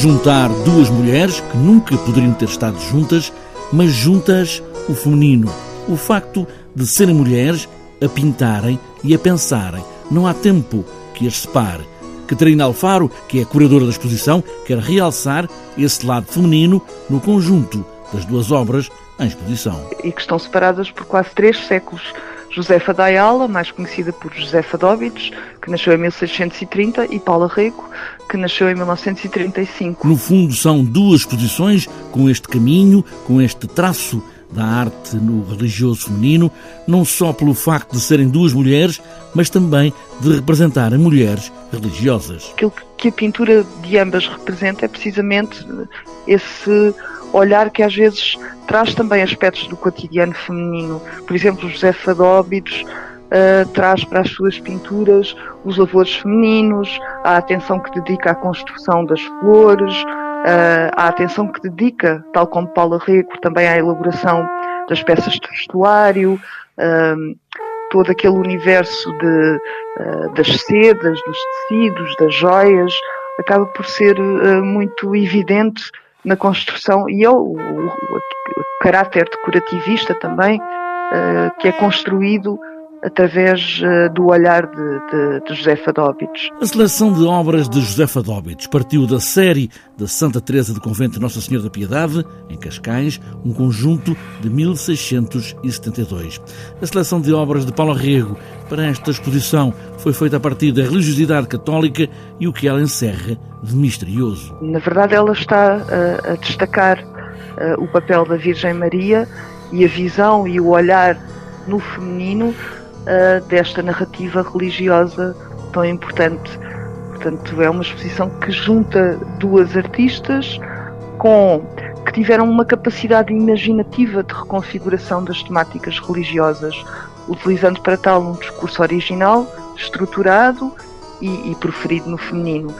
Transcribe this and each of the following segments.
juntar duas mulheres que nunca poderiam ter estado juntas, mas juntas o feminino. O facto de serem mulheres a pintarem e a pensarem. Não há tempo que as separe. Catarina Alfaro, que é curadora da exposição, quer realçar esse lado feminino no conjunto das duas obras em exposição. E que estão separadas por quase três séculos. Josefa da Ayala, mais conhecida por Josefa Dóbitos, que nasceu em 1630, e Paula Rego, que nasceu em 1935. No fundo, são duas exposições com este caminho, com este traço da arte no religioso feminino, não só pelo facto de serem duas mulheres, mas também de representarem mulheres religiosas. Aquilo que a pintura de ambas representa é precisamente esse olhar que às vezes traz também aspectos do cotidiano feminino. Por exemplo, José Fadóbidos uh, traz para as suas pinturas os lavores femininos, a atenção que dedica à construção das flores, uh, a atenção que dedica, tal como Paula Rego, também à elaboração das peças de vestuário, uh, todo aquele universo de, das sedas, dos tecidos, das joias, acaba por ser muito evidente na construção e o, o, o caráter decorativista também que é construído através uh, do olhar de, de, de José. A seleção de obras de José Fadóbitos partiu da série da Santa Teresa do Convento de Nossa Senhora da Piedade, em Cascais, um conjunto de 1672. A seleção de obras de Paulo Rego para esta exposição foi feita a partir da religiosidade católica e o que ela encerra de misterioso. Na verdade, ela está uh, a destacar uh, o papel da Virgem Maria e a visão e o olhar no feminino desta narrativa religiosa tão importante. Portanto, é uma exposição que junta duas artistas com que tiveram uma capacidade imaginativa de reconfiguração das temáticas religiosas, utilizando para tal um discurso original, estruturado e, e proferido no feminino,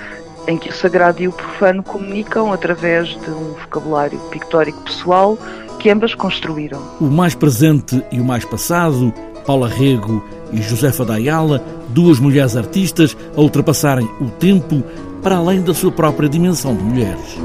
em que o sagrado e o profano comunicam através de um vocabulário pictórico pessoal que ambas construíram. O mais presente e o mais passado, Paula Rego e Josefa Dayala, duas mulheres artistas a ultrapassarem o tempo para além da sua própria dimensão de mulheres.